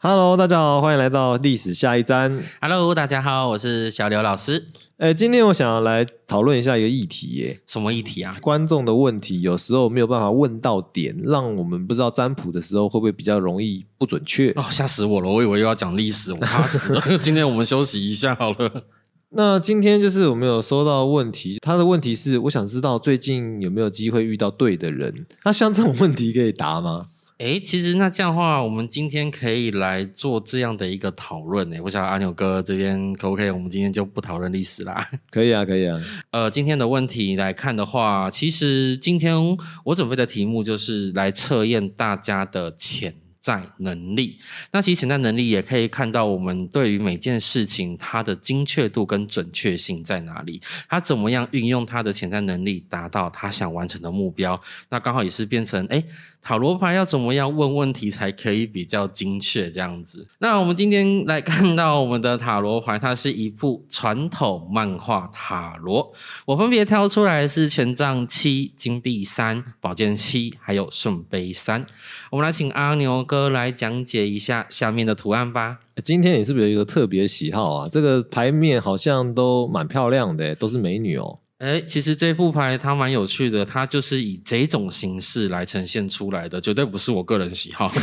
Hello，大家好，欢迎来到历史下一站。Hello，大家好，我是小刘老师。哎，今天我想要来讨论一下一个议题耶，什么议题啊？观众的问题有时候没有办法问到点，让我们不知道占卜的时候会不会比较容易不准确。哦，吓死我了！我以为又要讲历史，我怕死了。今天我们休息一下好了。那今天就是我们有收到问题，他的问题是，我想知道最近有没有机会遇到对的人？那像这种问题可以答吗？诶，其实那这样的话，我们今天可以来做这样的一个讨论。诶，我想阿牛哥这边可不可以？我们今天就不讨论历史啦。可以啊，可以啊。呃，今天的问题来看的话，其实今天我准备的题目就是来测验大家的潜在能力。那其实潜在能力也可以看到我们对于每件事情它的精确度跟准确性在哪里，他怎么样运用他的潜在能力达到他想完成的目标。那刚好也是变成诶塔罗牌要怎么样问问题才可以比较精确这样子？那我们今天来看到我们的塔罗牌，它是一部传统漫画塔罗。我分别挑出来是权杖七、金币三、宝剑七，还有圣杯三。我们来请阿牛哥来讲解一下下面的图案吧。今天你是不是有一个特别喜好啊？这个牌面好像都蛮漂亮的，都是美女哦。哎，其实这副牌它蛮有趣的，它就是以这种形式来呈现出来的，绝对不是我个人喜好。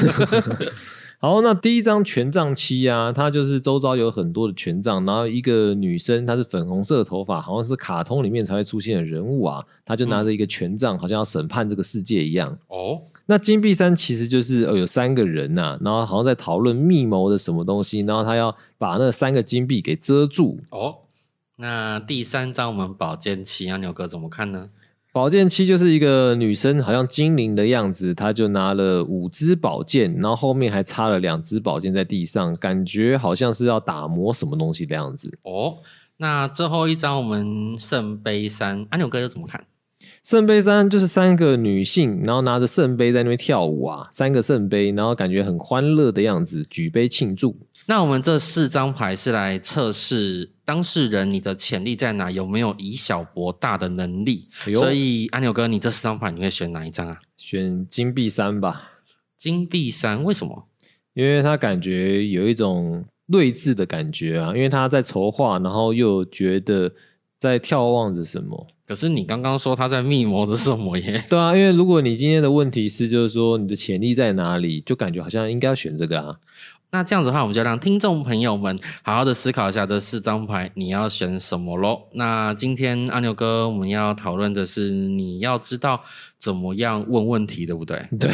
好，那第一张权杖七啊，它就是周遭有很多的权杖，然后一个女生，她是粉红色的头发，好像是卡通里面才会出现的人物啊，她就拿着一个权杖，好像要审判这个世界一样。哦，那金币三其实就是呃有三个人呐、然后好像在讨论密谋的什么东西，然后他要把那三个金币给遮住。哦，那第三张我们宝剑七，阿牛哥怎么看呢？宝剑七就是一个女生，好像精灵的样子，她就拿了五支宝剑，然后后面还插了两支宝剑在地上，感觉好像是要打磨什么东西的样子。哦，那最后一张我们圣杯三，阿牛哥又怎么看？圣杯三就是三个女性，然后拿着圣杯在那边跳舞啊，三个圣杯，然后感觉很欢乐的样子，举杯庆祝。那我们这四张牌是来测试当事人你的潜力在哪，有没有以小博大的能力。哎所以阿牛哥，你这四张牌你会选哪一张啊？选金币三吧，金币三，为什么？因为他感觉有一种睿智的感觉啊，因为他在筹划，然后又觉得在眺望着什么。可是你刚刚说他在密谋着什么耶？对啊，因为如果你今天的问题是，就是说你的潜力在哪里，就感觉好像应该要选这个啊。那这样子的话，我们就让听众朋友们好好的思考一下这四张牌你要选什么喽。那今天阿牛哥我们要讨论的是你要知道怎么样问问题，对不对？对，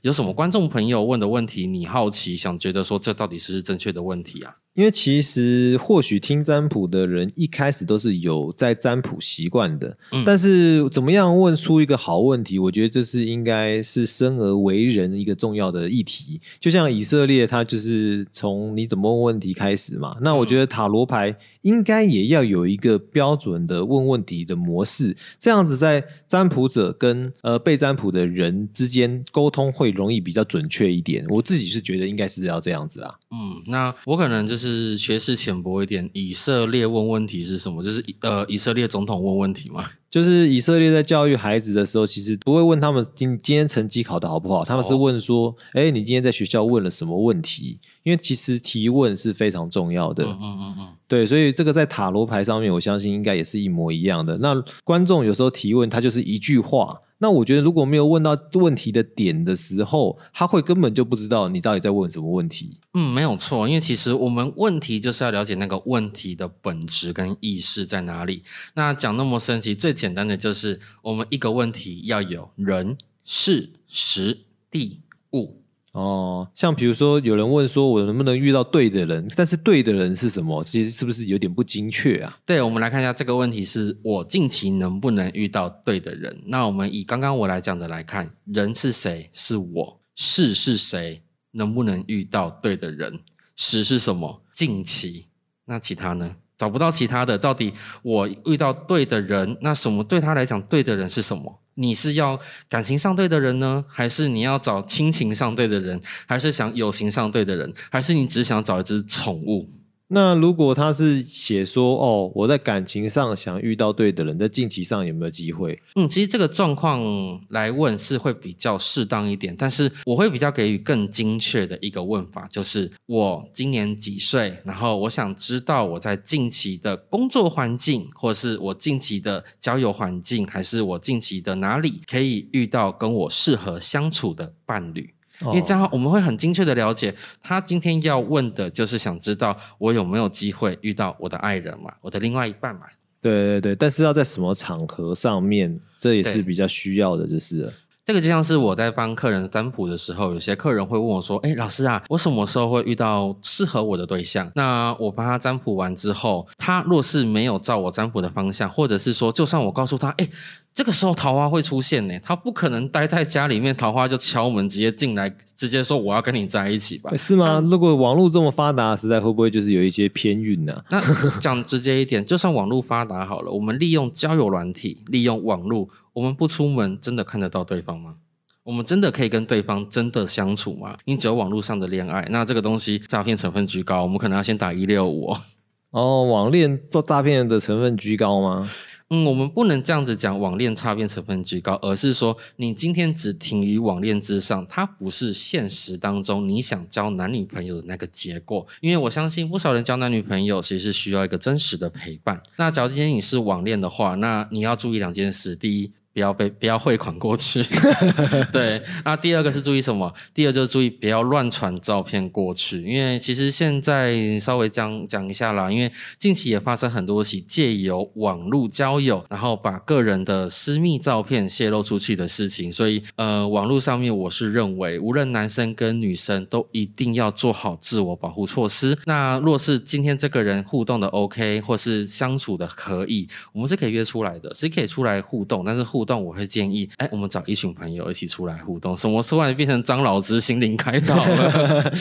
有什么观众朋友问的问题，你好奇想觉得说这到底是不是正确的问题啊？因为其实或许听占卜的人一开始都是有在占卜习惯的，嗯但是怎么样问出一个好问题，我觉得这是应该是生而为人一个重要的议题。就像以色列，它就是从你怎么问问题开始嘛。那我觉得塔罗牌应该也要有一个标准的问问题的模式，这样子在占卜者跟呃被占卜的人之间沟通会容易比较准确一点。我自己是觉得应该是要这样子啊。嗯，那我可能就是学识浅薄一点。以色列问问题是什么？就是呃，以色列总统问问题嘛。就是以色列在教育孩子的时候，其实不会问他们今今天成绩考得好不好，他们是哦问说，哎、你今天在学校问了什么问题？因为其实提问是非常重要的。嗯嗯嗯嗯。对，所以这个在塔罗牌上面，我相信应该也是一模一样的。那观众有时候提问，他就是一句话。那我觉得如果没有问到问题的点的时候，他会根本就不知道你到底在问什么问题。嗯，没有错，因为其实我们问题就是要了解那个问题的本质跟意识在哪里。那讲那么神奇最简单的就是我们一个问题要有人、事、时、地、物。哦，像比如说有人问说，我能不能遇到对的人？但是对的人是什么？其实是不是有点不精确啊？对，我们来看一下这个问题是我近期能不能遇到对的人？那我们以刚刚我来讲的来看，人是谁？是我。事是谁？能不能遇到对的人？时是什么？近期。那其他呢？找不到其他的，到底我遇到对的人，那什么对他来讲对的人是什么？你是要感情上对的人呢，还是你要找亲情上对的人，还是想友情上对的人，还是你只想找一只宠物？那如果他是写说哦，我在感情上想遇到对的人，在近期上有没有机会？嗯，其实这个状况来问是会比较适当一点，但是我会比较给予更精确的一个问法，就是我今年几岁，然后我想知道我在近期的工作环境，或是我近期的交友环境，还是我近期的哪里可以遇到跟我适合相处的伴侣。因为这样我们会很精确的了解，他今天要问的就是想知道我有没有机会遇到我的爱人嘛，我的另外一半嘛。对对对，但是要在什么场合上面，这也是比较需要的，就是这个就像是我在帮客人占卜的时候，有些客人会问我说：“哎，老师啊，我什么时候会遇到适合我的对象？”那我帮他占卜完之后，他若是没有照我占卜的方向，或者是说，就算我告诉他：“哎。”这个时候桃花会出现呢，他不可能待在家里面，桃花就敲门直接进来，直接说我要跟你在一起吧？是吗？如果网络这么发达时代，会不会就是有一些偏运呢？那讲直接一点，就算网络发达好了，我们利用交友软体，利用网络，我们不出门，真的看得到对方吗？我们真的可以跟对方真的相处吗？你只有网络上的恋爱，那这个东西诈骗成分居高，我们可能要先打一六五哦。网恋做诈骗的成分居高吗？嗯，我们不能这样子讲网恋差变成分居高，而是说你今天只停于网恋之上，它不是现实当中你想交男女朋友的那个结果。因为我相信不少人交男女朋友其实是需要一个真实的陪伴。那假如今天你是网恋的话，那你要注意两件事：第一。不要被不要汇款过去，对。那第二个是注意什么？第二就是注意不要乱传照片过去，因为其实现在稍微讲讲一下啦，因为近期也发生很多起借由网络交友，然后把个人的私密照片泄露出去的事情。所以呃，网络上面我是认为，无论男生跟女生都一定要做好自我保护措施。那若是今天这个人互动的 OK，或是相处的可以，我们是可以约出来的，是可以出来互动，但是互。互动我会建议，哎，我们找一群朋友一起出来互动。什么突然变成张老师心灵开导了？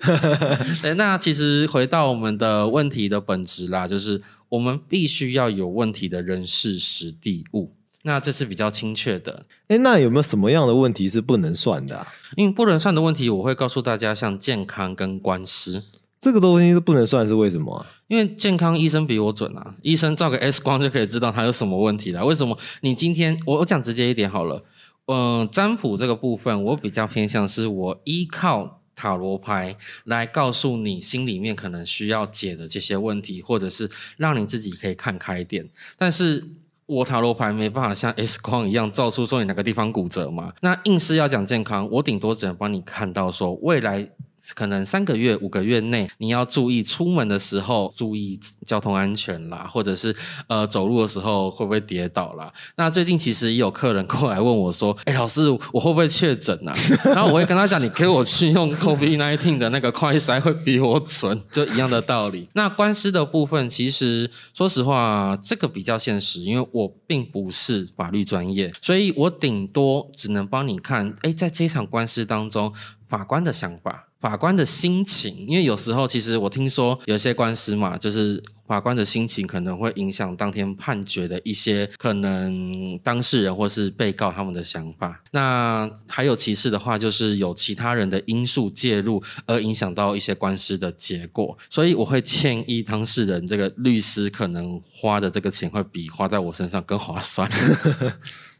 对，那其实回到我们的问题的本质啦，就是我们必须要有问题的人事实地物。那这是比较精确的。哎，那有没有什么样的问题是不能算的？因为不能算的问题，我会告诉大家，像健康跟官司。这个东西是不能算，是为什么？因为健康医生比我准啊，医生照个 X 光就可以知道他有什么问题了。为什么？你今天我我讲直接一点好了，嗯，占卜这个部分我比较偏向是我依靠塔罗牌来告诉你心里面可能需要解的这些问题，或者是让你自己可以看开一点。但是我塔罗牌没办法像 X 光一样照出说你哪个地方骨折嘛。那硬是要讲健康，我顶多只能帮你看到说未来。可能三个月、五个月内，你要注意出门的时候注意交通安全啦，或者是呃走路的时候会不会跌倒啦。那最近其实也有客人过来问我说：“哎，老师，我会不会确诊啊？” 然后我会跟他讲：“你给我去用 COVID nineteen 的那个快筛会比我准，就一样的道理。”那官司的部分，其实说实话，这个比较现实，因为我并不是法律专业，所以我顶多只能帮你看。哎，在这场官司当中，法官的想法。法官的心情，因为有时候其实我听说有些官司嘛，就是法官的心情可能会影响当天判决的一些可能当事人或是被告他们的想法。那还有其次的话，就是有其他人的因素介入而影响到一些官司的结果。所以我会建议当事人这个律师可能花的这个钱会比花在我身上更划算。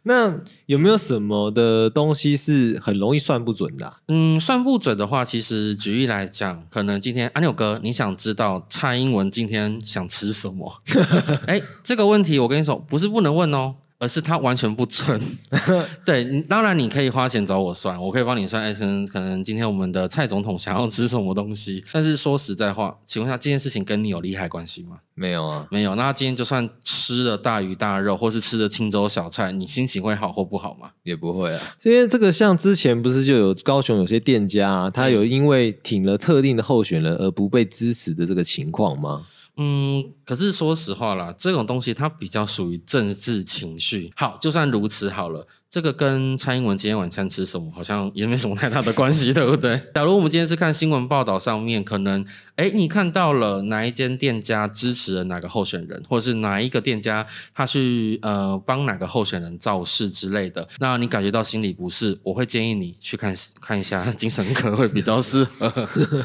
那有没有什么的东西是很容易算不准的？嗯，算不准的话，其实举例来讲，可能今天阿牛哥，你想知道蔡英文今天想吃什么？哎，这个问题我跟你说，不是不能问哦。而是他完全不准，对，当然你可以花钱找我算，我可以帮你算。哎，可能可能今天我们的蔡总统想要吃什么东西，但是说实在话，请问下这件事情跟你有利害关系吗？没有啊，没有。那他今天就算吃了大鱼大肉，或是吃了青州小菜，你心情会好或不好吗？也不会啊。因为这个像之前不是就有高雄有些店家，他有因为挺了特定的候选人而不被支持的这个情况吗？嗯，可是说实话啦，这种东西它比较属于政治情绪。好，就算如此好了，这个跟蔡英文今天晚餐吃什么好像也没什么太大的关系，对不对？假如我们今天是看新闻报道上面，可能哎，你看到了哪一间店家支持了哪个候选人，或者是哪一个店家他去呃帮哪个候选人造势之类的，那你感觉到心里不适，我会建议你去看看一下精神科会比较适合。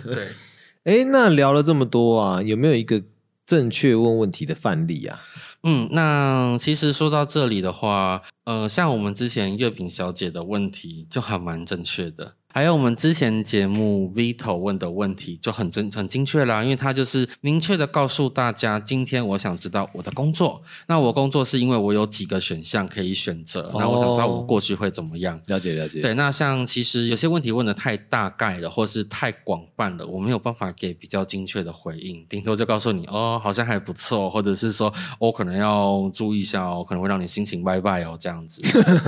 对。哎，那聊了这么多啊，有没有一个正确问问题的范例啊？嗯，那其实说到这里的话，呃，像我们之前月饼小姐的问题就还蛮正确的。还有我们之前节目 Vito 问的问题就很真很精确啦，因为他就是明确的告诉大家，今天我想知道我的工作，那我工作是因为我有几个选项可以选择，那我想知道我过去会怎么样。了解了解。对，那像其实有些问题问的太大概了，或是太广泛了，我没有办法给比较精确的回应，顶多就告诉你哦，好像还不错，或者是说我可能要注意一下哦，可能会让你心情拜拜哦，这样子。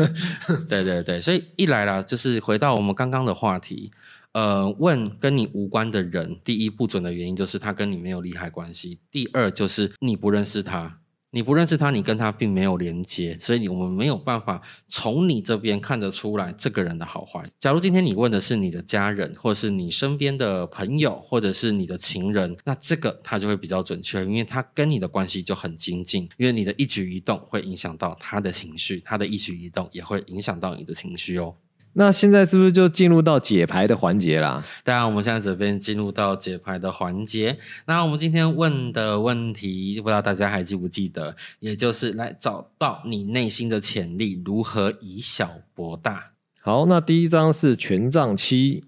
对对对，所以一来啦，就是回到我们刚刚的。的话题，呃，问跟你无关的人，第一不准的原因就是他跟你没有利害关系；第二就是你不认识他，你不认识他，你跟他并没有连接，所以我们没有办法从你这边看得出来这个人的好坏。假如今天你问的是你的家人，或者是你身边的朋友，或者是你的情人，那这个他就会比较准确，因为他跟你的关系就很亲近，因为你的一举一动会影响到他的情绪，他的一举一动也会影响到你的情绪哦。那现在是不是就进入到解牌的环节啦？当然，我们现在这边进入到解牌的环节。那我们今天问的问题，不知道大家还记不记得？也就是来找到你内心的潜力，如何以小博大。好，那第一张是权杖七，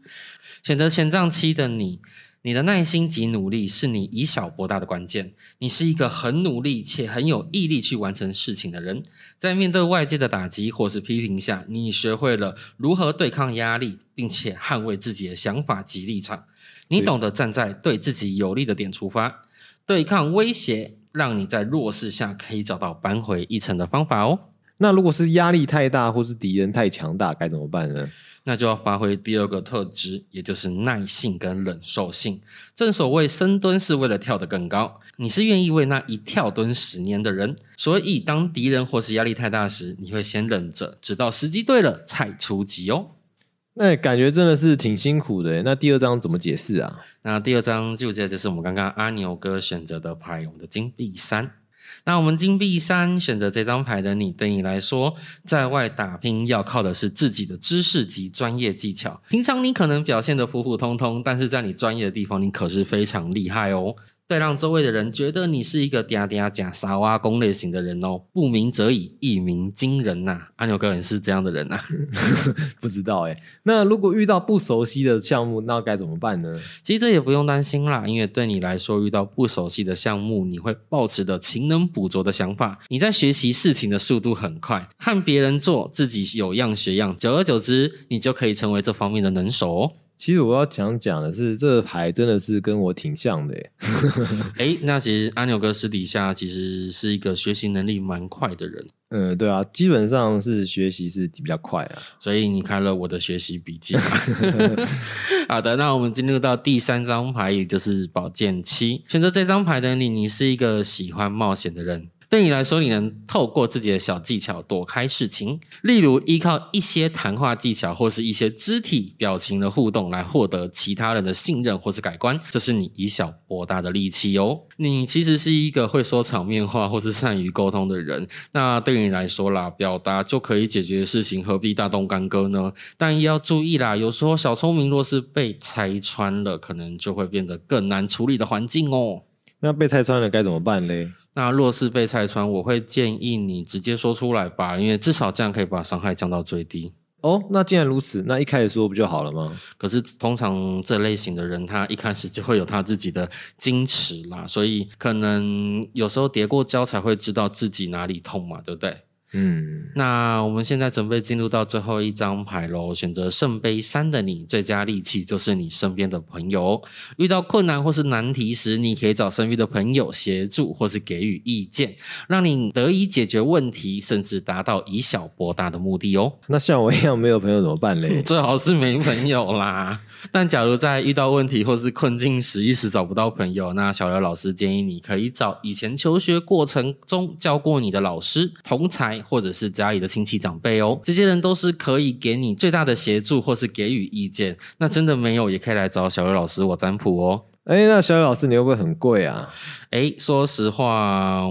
选择权杖七的你。你的耐心及努力是你以小博大的关键。你是一个很努力且很有毅力去完成事情的人。在面对外界的打击或是批评下，你学会了如何对抗压力，并且捍卫自己的想法及立场。你懂得站在对自己有利的点出发，对抗威胁，让你在弱势下可以找到扳回一城的方法哦。那如果是压力太大或是敌人太强大，该怎么办呢？那就要发挥第二个特质，也就是耐性跟忍受性。正所谓深蹲是为了跳得更高，你是愿意为那一跳蹲十年的人。所以当敌人或是压力太大时，你会先忍着，直到时机对了才出击哦。那感觉真的是挺辛苦的。那第二张怎么解释啊？那第二张就这就是我们刚刚阿牛哥选择的牌，我们的金币三。那我们金币三选择这张牌的你，对你来说，在外打拼要靠的是自己的知识及专业技巧。平常你可能表现的普普通通，但是在你专业的地方，你可是非常厉害哦。再让周围的人觉得你是一个嗲嗲假傻瓜工类型的人哦，不鸣则已，一鸣惊人呐！阿牛哥也是这样的人呐，不知道哎。那如果遇到不熟悉的项目，那该怎么办呢？其实这也不用担心啦，因为对你来说，遇到不熟悉的项目，你会抱持的勤能补拙的想法，你在学习事情的速度很快，看别人做，自己有样学样，久而久之，你就可以成为这方面的能手哦。其实我要想讲的是，这牌真的是跟我挺像的。哎，那其实阿牛哥私底下其实是一个学习能力蛮快的人。嗯，对啊，基本上是学习是比较快啊。所以你看了我的学习笔记。好的，那我们进入到第三张牌，也就是宝剑七。选择这张牌的你，你是一个喜欢冒险的人。对你来说，你能透过自己的小技巧躲开事情，例如依靠一些谈话技巧或是一些肢体表情的互动来获得其他人的信任或是改观，这是你以小博大的利器哦。你其实是一个会说场面话或是善于沟通的人，那对你来说啦，表达就可以解决事情，何必大动干戈呢？但要注意啦，有时候小聪明若是被拆穿了，可能就会变得更难处理的环境哦。那被拆穿了该怎么办嘞？那若是被拆穿，我会建议你直接说出来吧，因为至少这样可以把伤害降到最低。哦，那既然如此，那一开始说不就好了吗？可是通常这类型的人，他一开始就会有他自己的矜持啦，所以可能有时候叠过胶才会知道自己哪里痛嘛，对不对？嗯，那我们现在准备进入到最后一张牌喽。选择圣杯三的你，最佳利器就是你身边的朋友。遇到困难或是难题时，你可以找身边的朋友协助，或是给予意见，让你得以解决问题，甚至达到以小博大的目的哦。那像我一样没有朋友怎么办嘞？最好是没朋友啦。但假如在遇到问题或是困境时，一时找不到朋友，那小刘老师建议你可以找以前求学过程中教过你的老师、同才。或者是家里的亲戚长辈哦，这些人都是可以给你最大的协助，或是给予意见。那真的没有，也可以来找小刘老师我占卜哦。哎，那小雨老师，你会不会很贵啊？哎，说实话，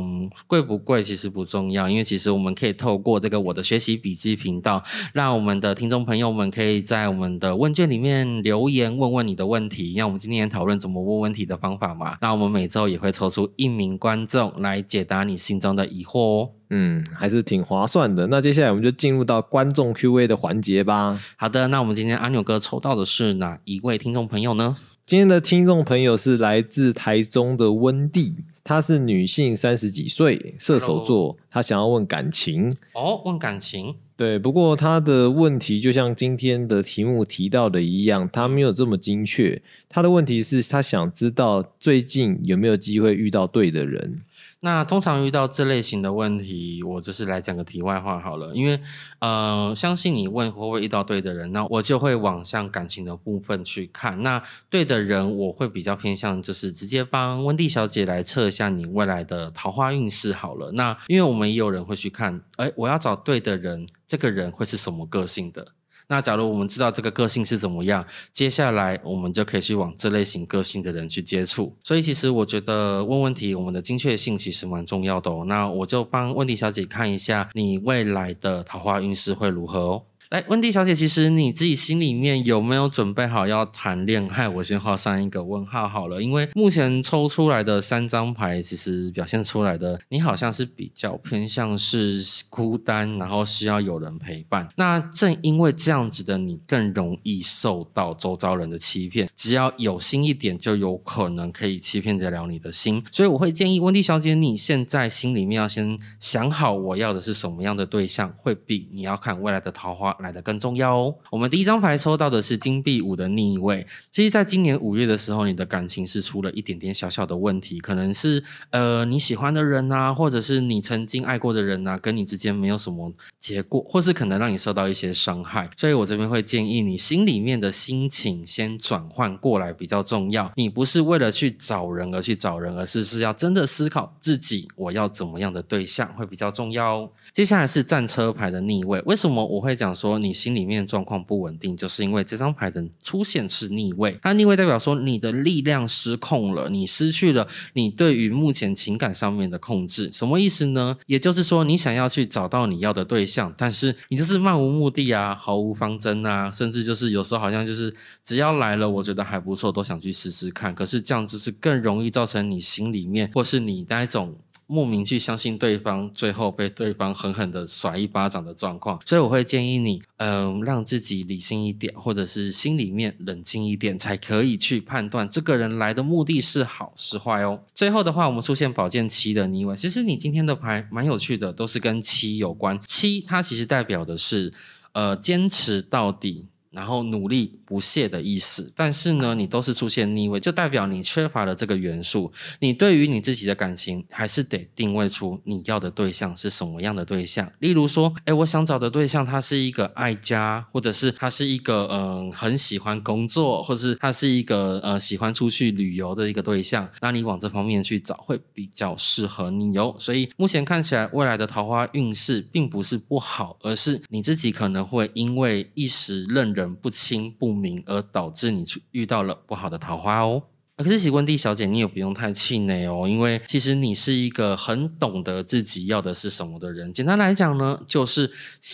贵不贵其实不重要，因为其实我们可以透过这个我的学习笔记频道，让我们的听众朋友们可以在我们的问卷里面留言，问问你的问题。让我们今天讨论怎么问问题的方法嘛。那我们每周也会抽出一名观众来解答你心中的疑惑哦。嗯，还是挺划算的。那接下来我们就进入到观众 Q&A 的环节吧。好的，那我们今天阿牛哥抽到的是哪一位听众朋友呢？今天的听众朋友是来自台中的温蒂，她是女性，三十几岁，射手座，她想要问感情。哦，问感情。对，不过她的问题就像今天的题目提到的一样，她没有这么精确。她的问题是，她想知道最近有没有机会遇到对的人。那通常遇到这类型的问题，我就是来讲个题外话好了。因为呃，相信你问会不会遇到对的人，那我就会往向感情的部分去看。那对的人，我会比较偏向就是直接帮温蒂小姐来测一下你未来的桃花运势好了。那因为我们也有人会去看，哎，我要找对的人，这个人会是什么个性的？那假如我们知道这个个性是怎么样，接下来我们就可以去往这类型个性的人去接触。所以其实我觉得问问题，我们的精确性其实蛮重要的哦。那我就帮问题小姐看一下，你未来的桃花运势会如何哦。来，温蒂小姐，其实你自己心里面有没有准备好要谈恋爱？我先画上一个问号好了，因为目前抽出来的三张牌，其实表现出来的你好像是比较偏向是孤单，然后需要有人陪伴。那正因为这样子的你，更容易受到周遭人的欺骗。只要有心一点，就有可能可以欺骗得了你的心。所以我会建议温蒂小姐，你现在心里面要先想好，我要的是什么样的对象，会比你要看未来的桃花。来的更重要哦。我们第一张牌抽到的是金币五的逆位。其实，在今年五月的时候，你的感情是出了一点点小小的问题，可能是呃你喜欢的人呐，或者是你曾经爱过的人呐，跟你之间没有什么结果，或是可能让你受到一些伤害。所以我这边会建议你心里面的心情先转换过来比较重要。你不是为了去找人而去找人，而是是要真的思考自己我要怎么样的对象会比较重要哦。接下来是战车牌的逆位，为什么我会讲说？你心里面状况不稳定，就是因为这张牌的出现是逆位。它逆位代表说你的力量失控了，你失去了你对于目前情感上面的控制。什么意思呢？也就是说，你想要去找到你要的对象，但是你就是漫无目的啊，毫无方针啊，甚至就是有时候好像就是只要来了，我觉得还不错，都想去试试看。可是这样就是更容易造成你心里面或是你那一种。莫名去相信对方，最后被对方狠狠的甩一巴掌的状况，所以我会建议你，嗯，让自己理性一点，或者是心里面冷静一点，才可以去判断这个人来的目的是好是坏哦。最后的话，我们出现宝剑七的逆位，其实你今天的牌蛮有趣的，都是跟七有关。七它其实代表的是，呃，坚持到底。然后努力不懈的意思，但是呢，你都是出现逆位，就代表你缺乏了这个元素。你对于你自己的感情，还是得定位出你要的对象是什么样的对象。例如说，哎，我想找的对象，他是一个爱家，或者是他是一个嗯很喜欢工作，或是他是一个呃喜欢出去旅游的一个对象。那你往这方面去找，会比较适合你哦。所以目前看起来，未来的桃花运势并不是不好，而是你自己可能会因为一时认人。人不清不明，而导致你遇到了不好的桃花哦。可是，喜温蒂小姐，你也不用太气馁哦，因为其实你是一个很懂得自己要的是什么的人。简单来讲呢，就是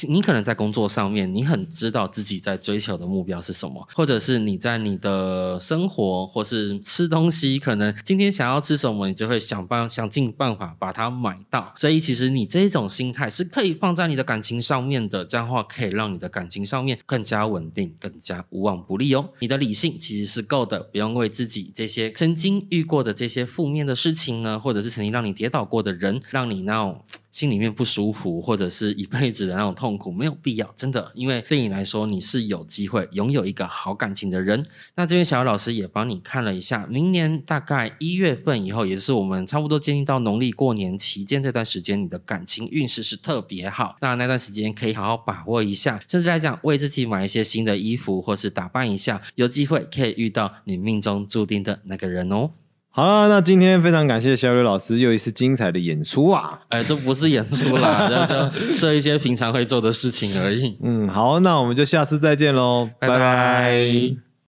你可能在工作上面，你很知道自己在追求的目标是什么，或者是你在你的生活或是吃东西，可能今天想要吃什么，你就会想办想尽办法把它买到。所以，其实你这种心态是可以放在你的感情上面的，这样的话可以让你的感情上面更加稳定，更加无往不利哦。你的理性其实是够的，不用为自己这些。曾经遇过的这些负面的事情呢，或者是曾经让你跌倒过的人，让你那种心里面不舒服，或者是一辈子的那种痛苦，没有必要，真的，因为对你来说，你是有机会拥有一个好感情的人。那这边小姚老师也帮你看了一下，明年大概一月份以后，也是我们差不多接近到农历过年期间这段时间，你的感情运势是特别好。那那段时间可以好好把握一下，甚至来讲，为自己买一些新的衣服，或是打扮一下，有机会可以遇到你命中注定的那个人哦。好了，那今天非常感谢小刘老师又一次精彩的演出啊！哎，这不是演出啦，这这这一些平常会做的事情而已。嗯，好，那我们就下次再见喽，拜拜。